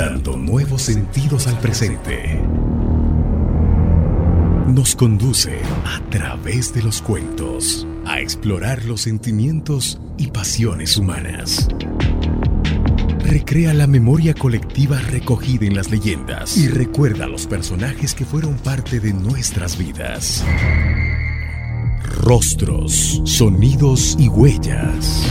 dando nuevos sentidos al presente. Nos conduce a través de los cuentos a explorar los sentimientos y pasiones humanas. Recrea la memoria colectiva recogida en las leyendas y recuerda los personajes que fueron parte de nuestras vidas. Rostros, sonidos y huellas.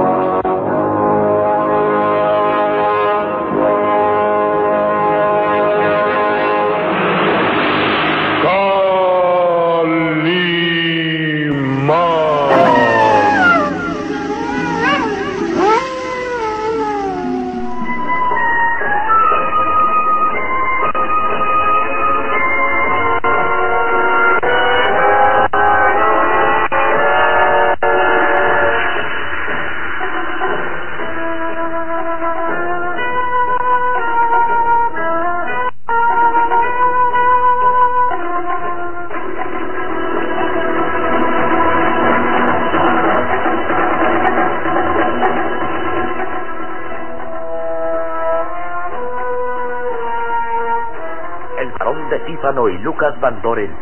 Y Lucas Van Doren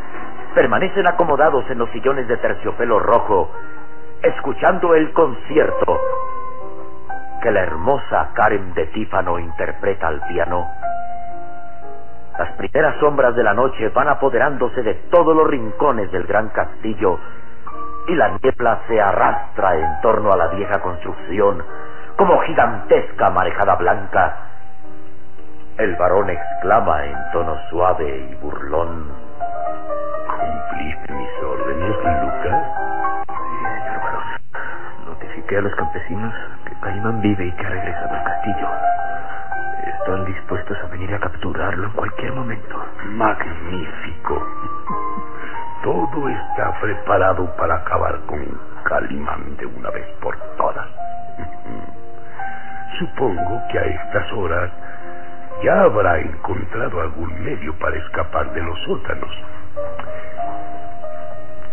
permanecen acomodados en los sillones de terciopelo rojo, escuchando el concierto que la hermosa Karen de Tífano interpreta al piano. Las primeras sombras de la noche van apoderándose de todos los rincones del gran castillo y la niebla se arrastra en torno a la vieja construcción como gigantesca marejada blanca. El varón exclama en tono suave y burlón. ¿Cumpliste mis órdenes, Lucas? Sí, señor varón. Notifiqué a los campesinos que Calimán vive y que ha regresado al castillo. Están dispuestos a venir a capturarlo en cualquier momento. Magnífico. Todo está preparado para acabar con Calimán de una vez por todas. Supongo que a estas horas ya habrá encontrado algún medio para escapar de los sótanos.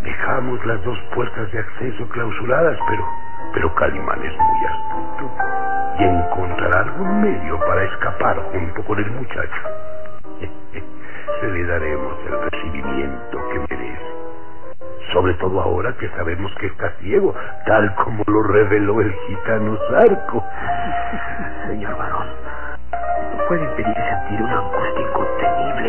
Dejamos las dos puertas de acceso clausuradas, pero, pero Calimán es muy astuto y encontrará algún medio para escapar junto con el muchacho. Se le daremos el recibimiento que merece. Sobre todo ahora que sabemos que está ciego, tal como lo reveló el gitano Zarco. Señor varón, no puede impedir sentir una angustia incontenible.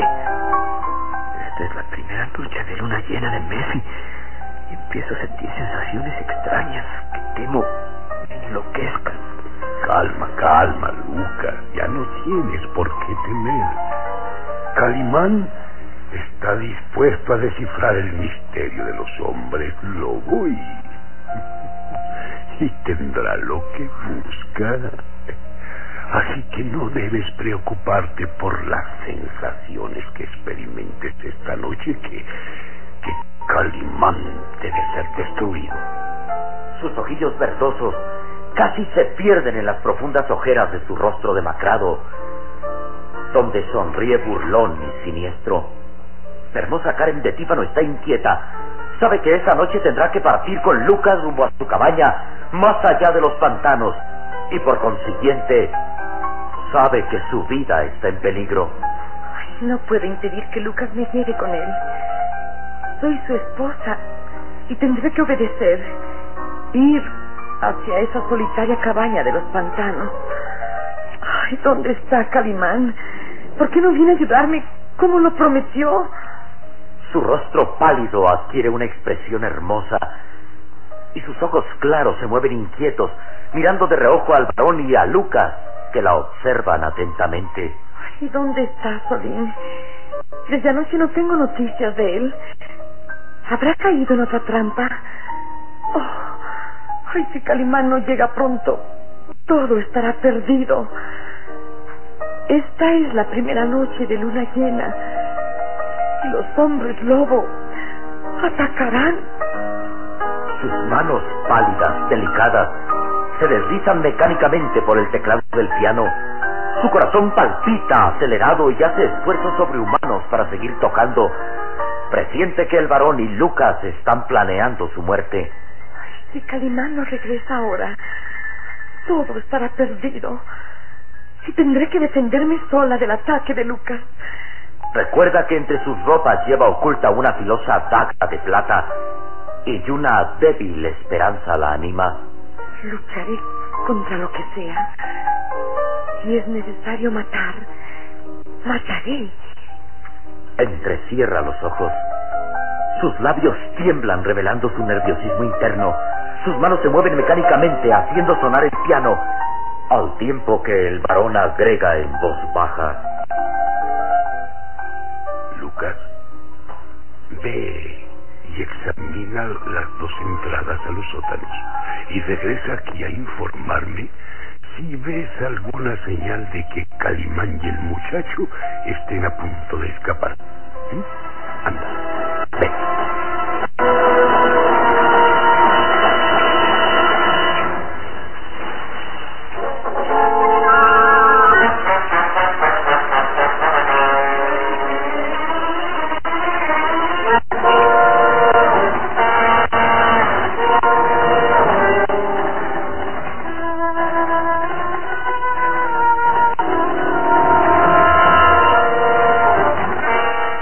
Esta es la primera noche de luna llena de mes y, empiezo a sentir sensaciones extrañas que temo me enloquezcan. Calma, calma, Lucas. Ya no tienes por qué temer. Calimán está dispuesto a descifrar el misterio de los hombres lobo y, y tendrá lo que busca. Así que no debes preocuparte por las sensaciones que experimentes esta noche, que, que Calimán debe ser destruido. Sus ojillos verdosos casi se pierden en las profundas ojeras de su rostro demacrado. donde sonríe burlón y siniestro. La hermosa Karen de Tífano está inquieta. Sabe que esa noche tendrá que partir con Lucas rumbo a su cabaña, más allá de los pantanos, y por consiguiente sabe que su vida está en peligro. no puedo impedir que Lucas me lleve con él. Soy su esposa y tendré que obedecer. Ir hacia esa solitaria cabaña de los pantanos. Ay, ¿dónde está Calimán? ¿Por qué no viene a ayudarme como lo prometió? Su rostro pálido adquiere una expresión hermosa y sus ojos claros se mueven inquietos, mirando de reojo al varón y a Lucas, que la observan atentamente. ¿Y dónde está Solín? Desde anoche no tengo noticias de él. ¿Habrá caído en otra trampa? Oh, ay, si Calimán no llega pronto, todo estará perdido. Esta es la primera noche de luna llena. Y los hombres lobo atacarán. Sus manos pálidas, delicadas, se deslizan mecánicamente por el teclado del piano. Su corazón palpita acelerado y hace esfuerzos sobrehumanos para seguir tocando. Presiente que el varón y Lucas están planeando su muerte. si Calimán no regresa ahora, todo estará perdido. Y tendré que defenderme sola del ataque de Lucas. Recuerda que entre sus ropas lleva oculta una filosa daga de plata y una débil esperanza la anima. Lucharé contra lo que sea. Si es necesario matar, mataré. Entrecierra los ojos. Sus labios tiemblan revelando su nerviosismo interno. Sus manos se mueven mecánicamente haciendo sonar el piano, al tiempo que el varón agrega en voz baja. Lucas, ve y examina las dos entradas a los sótanos y regresa aquí a informarme si ves alguna señal de que Calimán y el muchacho estén a punto de escapar. ¿Mm? Anda,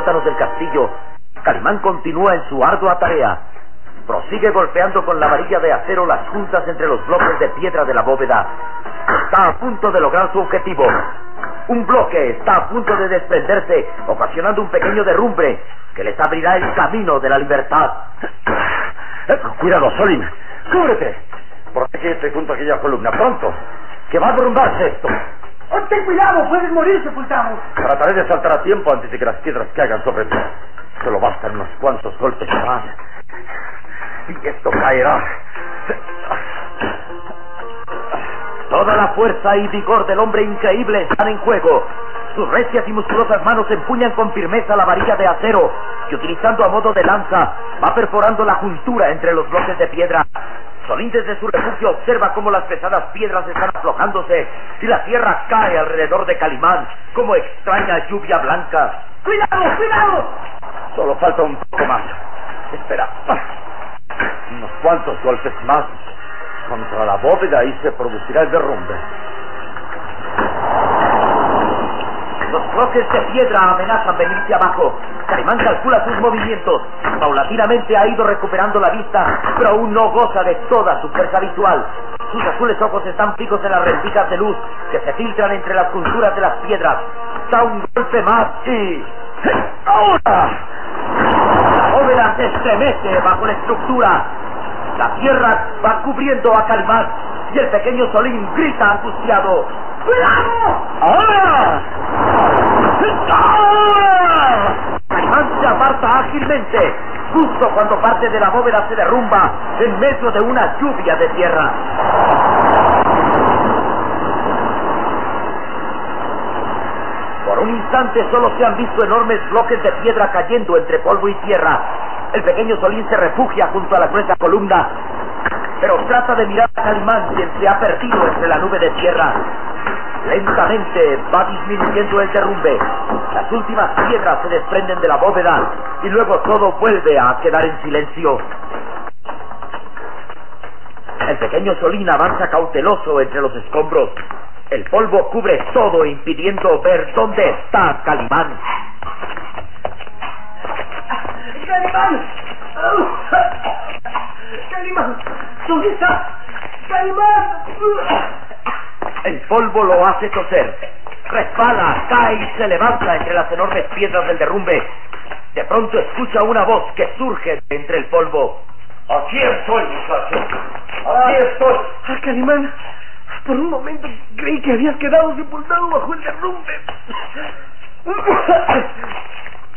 sótanos del castillo, Calimán continúa en su ardua tarea. Prosigue golpeando con la varilla de acero las juntas entre los bloques de piedra de la bóveda. Está a punto de lograr su objetivo. Un bloque está a punto de desprenderse, ocasionando un pequeño derrumbe que les abrirá el camino de la libertad. Cuidado, Solín. ¡Cúbrete! Protégete junto a aquella columna. ¡Pronto! ¡Que va a derrumbarse esto! Oh, ten cuidado, puedes morir sepultado. Trataré de saltar a tiempo antes de que las piedras caigan sobre mí. Solo bastan unos cuantos golpes más. Y esto caerá. Toda la fuerza y vigor del hombre increíble están en juego. Sus recias y musculosas manos empuñan con firmeza la varilla de acero y utilizando a modo de lanza va perforando la juntura entre los bloques de piedra. Solín desde su refugio observa cómo las pesadas piedras están aflojándose y la tierra cae alrededor de Calimán como extraña lluvia blanca. ¡Cuidado, cuidado! Solo falta un poco más. Espera. Unos cuantos golpes más contra la bóveda y se producirá el derrumbe. Los bloques de piedra amenazan venirse abajo. Calimán calcula sus movimientos. Paulatinamente ha ido recuperando la vista, pero aún no goza de toda su fuerza visual. Sus azules ojos están fijos en las rendijas de luz que se filtran entre las junturas de las piedras. Da un golpe más y... ¡Ahora! La bóveda se estremece bajo la estructura. La tierra va cubriendo a Calimán y el pequeño Solín grita angustiado. ¡Cuidado! ¡Ahora! ¡Ahora! Calimán se aparta ágilmente, justo cuando parte de la bóveda se derrumba en medio de una lluvia de tierra. Por un instante solo se han visto enormes bloques de piedra cayendo entre polvo y tierra. El pequeño Solín se refugia junto a la gruesa columna, pero trata de mirar a Calimán, quien se ha perdido entre la nube de tierra. Lentamente va disminuyendo el derrumbe. Las últimas piedras se desprenden de la bóveda y luego todo vuelve a quedar en silencio. El pequeño Solín avanza cauteloso entre los escombros. El polvo cubre todo impidiendo ver dónde está Calimán. ¡Calimán! ¡Calimán! ¿Dónde está? ¡Calimán! El polvo lo hace toser. Resbala, cae y se levanta entre las enormes piedras del derrumbe. De pronto escucha una voz que surge de entre el polvo. Aquí estoy, muchacho. Aquí estoy. Ah, Calimán, por un momento creí que habías quedado sepultado bajo el derrumbe.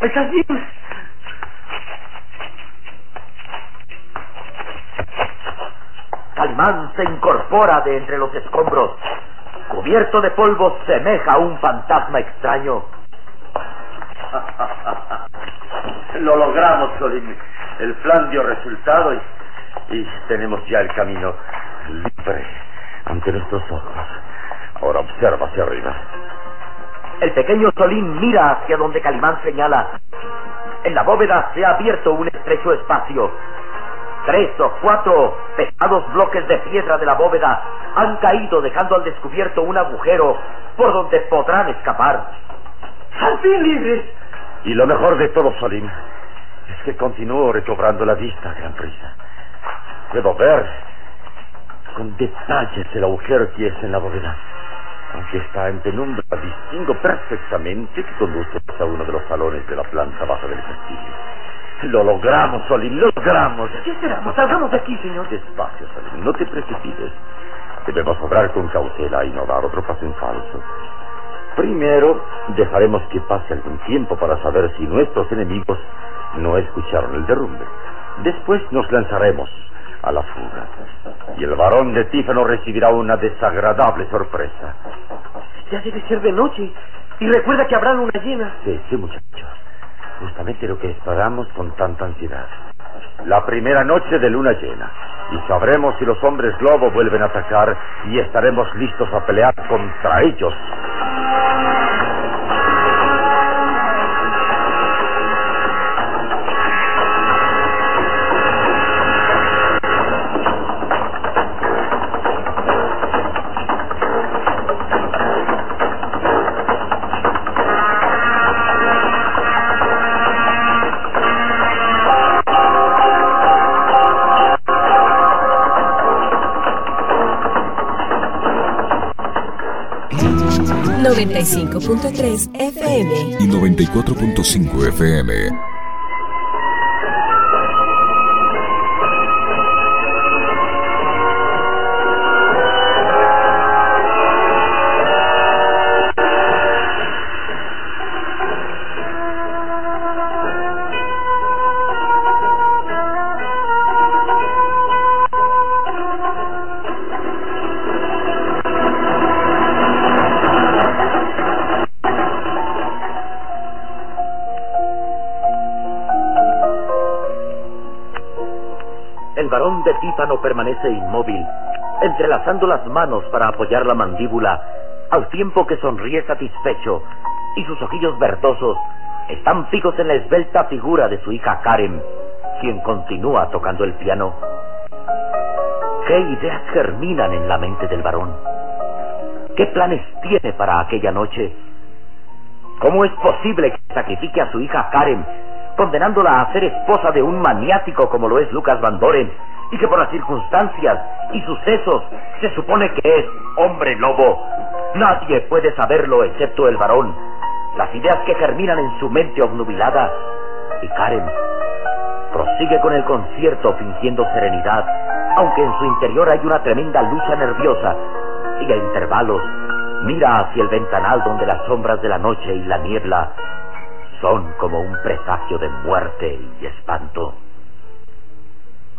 ¿Estás bien? Calimán se incorpora de entre los escombros. Cubierto de polvo, semeja a un fantasma extraño. Lo logramos, Solín. El plan dio resultado y, y tenemos ya el camino libre ante nuestros ojos. Ahora observa hacia arriba. El pequeño Solín mira hacia donde Calimán señala. En la bóveda se ha abierto un estrecho espacio. Tres o cuatro pesados bloques de piedra de la bóveda han caído dejando al descubierto un agujero por donde podrán escapar. ¡Al fin libres! Y lo mejor de todo, Solín, es que continúo recobrando la vista a gran prisa. Puedo ver con detalles el agujero que es en la bóveda. Aunque está en penumbra, distingo perfectamente que conduce a uno de los salones de la planta baja del castillo. Lo logramos, Solín, lo logramos. ¿Qué esperamos? Salgamos de aquí, señor. Despacio, Solín, no te precipites. Debemos obrar con cautela y no dar otro paso en falso. Primero, dejaremos que pase algún tiempo para saber si nuestros enemigos no escucharon el derrumbe. Después nos lanzaremos a la fuga. Y el varón de Tífano recibirá una desagradable sorpresa. Ya debe ser de noche. Y recuerda que habrá luna llena. Sí, sí, muchachos. Justamente lo que esperamos con tanta ansiedad. La primera noche de luna llena. Y sabremos si los hombres globo vuelven a atacar y estaremos listos a pelear contra ellos. ...95.3 FM... y 94.5 FM. De Tífano permanece inmóvil, entrelazando las manos para apoyar la mandíbula, al tiempo que sonríe satisfecho y sus ojillos verdosos están fijos en la esbelta figura de su hija Karen, quien continúa tocando el piano. ¿Qué ideas germinan en la mente del varón? ¿Qué planes tiene para aquella noche? ¿Cómo es posible que sacrifique a su hija Karen, condenándola a ser esposa de un maniático como lo es Lucas Van Doren, y que por las circunstancias y sucesos se supone que es hombre lobo? Nadie puede saberlo excepto el varón. Las ideas que germinan en su mente obnubilada. Y Karen prosigue con el concierto fingiendo serenidad aunque en su interior hay una tremenda lucha nerviosa, y a intervalos mira hacia el ventanal donde las sombras de la noche y la niebla son como un presagio de muerte y espanto.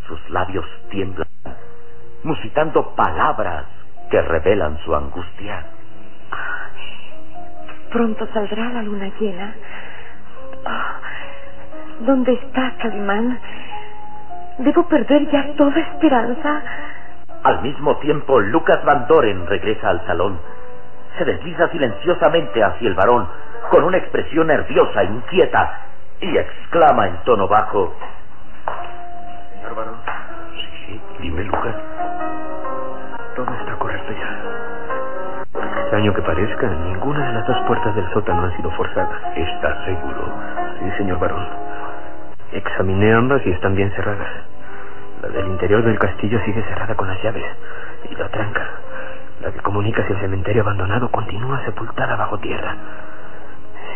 Sus labios tiemblan, musitando palabras que revelan su angustia. Pronto saldrá la luna llena. ¿Dónde está Calimán? ¿Debo perder ya toda esperanza? Al mismo tiempo, Lucas Van Doren regresa al salón. Se desliza silenciosamente hacia el varón con una expresión nerviosa, inquieta, y exclama en tono bajo. Dime, Lucas. Todo está correcto ya. Extraño que parezca, ninguna de las dos puertas del sótano han sido forzadas. ¿Estás seguro? Sí, señor varón. Examiné ambas y están bien cerradas. La del interior del castillo sigue cerrada con las llaves. Y la tranca, la que comunica hacia el cementerio abandonado, continúa sepultada bajo tierra.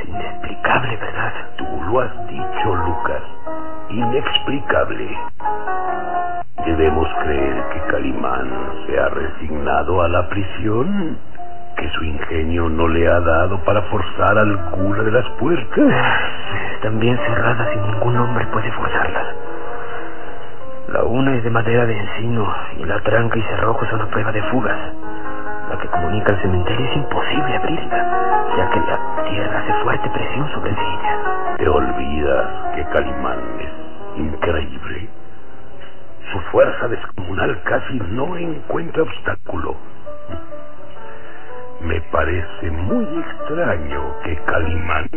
Es inexplicable, ¿verdad? Tú lo has dicho, Lucas. Inexplicable. ¿Debemos creer que Calimán se ha resignado a la prisión? ¿Que su ingenio no le ha dado para forzar alguna de las puertas? Están bien cerradas y ningún hombre puede forzarlas. La una es de madera de encino y la tranca y cerrojo son a prueba de fugas. La que comunica al cementerio es imposible abrirla, ya que la tierra hace fuerte presión sobre ella. ¿Te olvidas que Calimán es increíble? Su fuerza descomunal casi no encuentra obstáculo. Me parece muy extraño que Calimán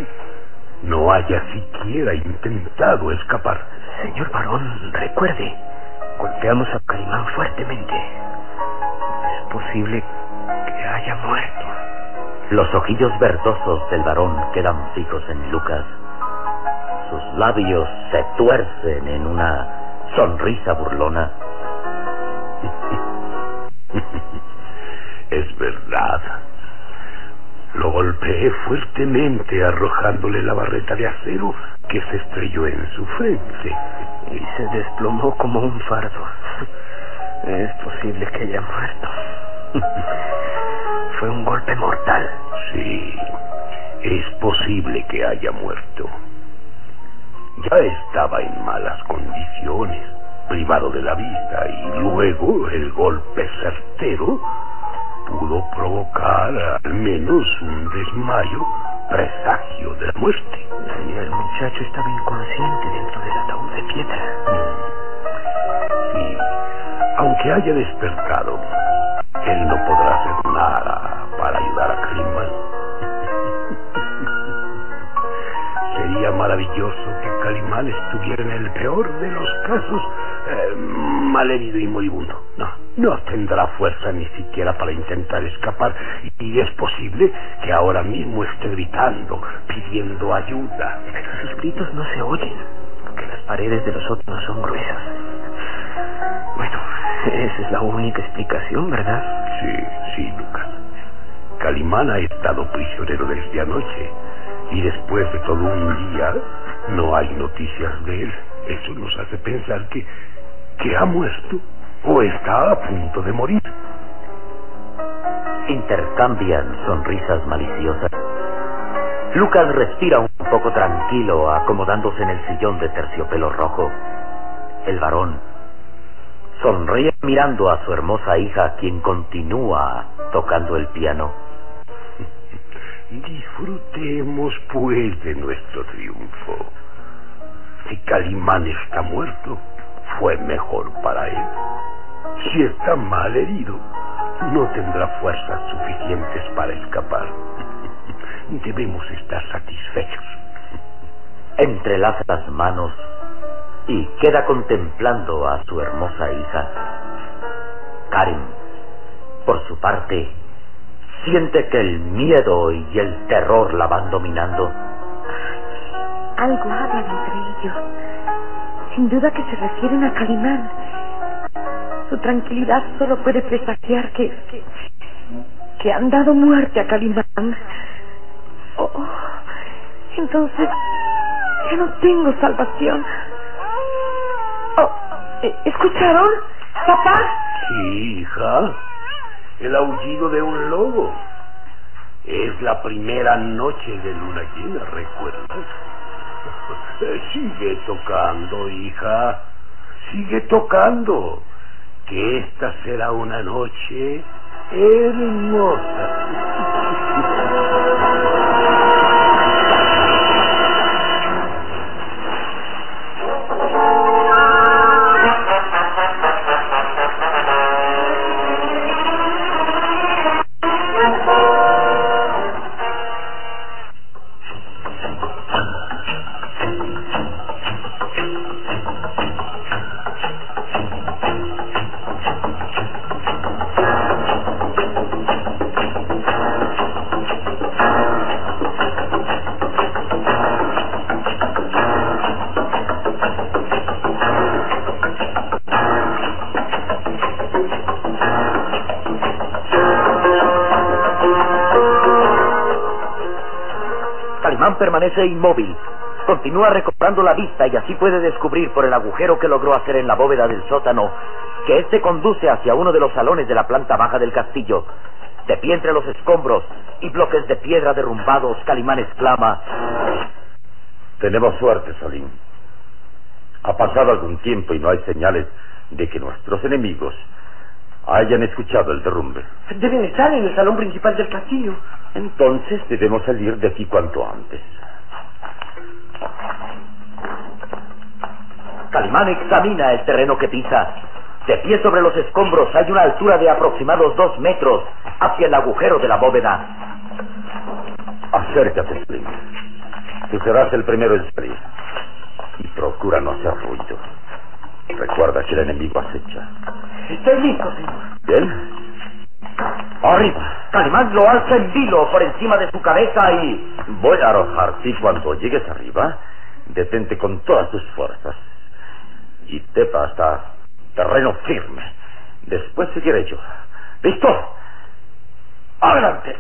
no haya siquiera intentado escapar. Señor varón, recuerde, golpeamos a Calimán fuertemente. Es posible que haya muerto. Los ojillos verdosos del varón quedan fijos en Lucas. Sus labios se tuercen en una sonrisa burlona. es verdad. Lo golpeé fuertemente arrojándole la barreta de acero que se estrelló en su frente. Y se desplomó como un fardo. Es posible que haya muerto. Fue un golpe mortal. Sí, es posible que haya muerto. Ya estaba en malas condiciones, privado de la vista, y luego el golpe certero pudo provocar al menos un desmayo presagio de la muerte. Y el muchacho estaba inconsciente dentro del ataúd de piedra. Sí, aunque haya despertado, él no podrá hacer nada para ayudar a Calimán. Sería maravilloso que Calimán estuviera en el peor de los casos eh, malherido y moribundo. No, no tendrá fuerza ni siquiera para intentar escapar y es posible que ahora mismo esté gritando, pidiendo ayuda. Pero sus gritos no se oyen, porque las paredes de los sótanos son gruesas. Bueno, esa es la única explicación, ¿verdad? Sí, sí, Lucas. Calimán ha estado prisionero desde anoche y después de todo un día no hay noticias de él. Eso nos hace pensar que, que ha muerto o está a punto de morir. Intercambian sonrisas maliciosas. Lucas respira un poco tranquilo, acomodándose en el sillón de terciopelo rojo. El varón sonríe mirando a su hermosa hija, quien continúa tocando el piano. Disfrutemos pues de nuestro triunfo. Si Calimán está muerto, fue mejor para él. Si está mal herido, no tendrá fuerzas suficientes para escapar. Debemos estar satisfechos. Entrelaza las manos y queda contemplando a su hermosa hija. Karen, por su parte, siente que el miedo y el terror la van dominando. Algo hablan entre ellos. Sin duda que se refieren a Calimán. Su tranquilidad solo puede presagiar que, que, que han dado muerte a Calimán. Oh, entonces ya no tengo salvación. Oh, Eh, ¿Escucharon? ¿Papá? Sí, hija. El aullido de un lobo. Es la primera noche de luna llena, ¿recuerdas? Sigue tocando, hija. Sigue tocando. Que esta será una noche hermosa. Permanece inmóvil. Continúa recobrando la vista y así puede descubrir por el agujero que logró hacer en la bóveda del sótano que éste conduce hacia uno de los salones de la planta baja del castillo. De pie entre los escombros y bloques de piedra derrumbados, Calimán exclama: Tenemos suerte, Salim. Ha pasado algún tiempo y no hay señales de que nuestros enemigos hayan escuchado el derrumbe. Deben estar en el salón principal del castillo. Entonces debemos salir de aquí cuanto antes. Calimán examina el terreno que pisa. De pie sobre los escombros hay una altura de aproximados dos metros hacia el agujero de la bóveda. Acércate, Slim. Tú serás el primero en salir. Y procura no hacer ruido. Recuerda que el enemigo acecha. Estoy listo, señor. Bien. Arriba. Calimán lo alza en vilo por encima de su cabeza y... Voy a arrojarte cuando llegues arriba, detente con todas tus fuerzas. Y tepa hasta terreno firme. Después seguiré yo. ¿Listo? ¡Adelante!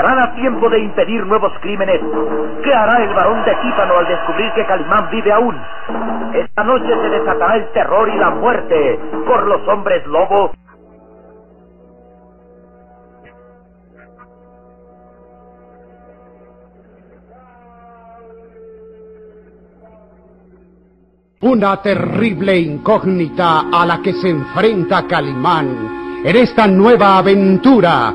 Llegarán a tiempo de impedir nuevos crímenes. ¿Qué hará el varón de Típano al descubrir que Calimán vive aún? Esta noche se desatará el terror y la muerte por los hombres lobos. Una terrible incógnita a la que se enfrenta Calimán en esta nueva aventura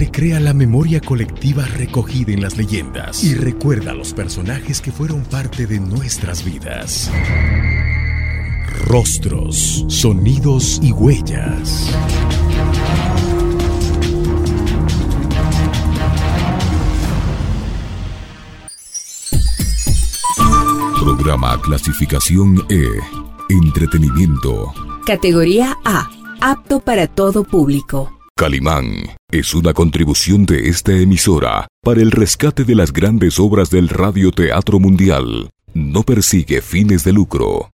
Recrea la memoria colectiva recogida en las leyendas y recuerda a los personajes que fueron parte de nuestras vidas. Rostros, sonidos y huellas. Programa clasificación E. Entretenimiento. Categoría A. Apto para todo público. Calimán es una contribución de esta emisora para el rescate de las grandes obras del radioteatro mundial. No persigue fines de lucro.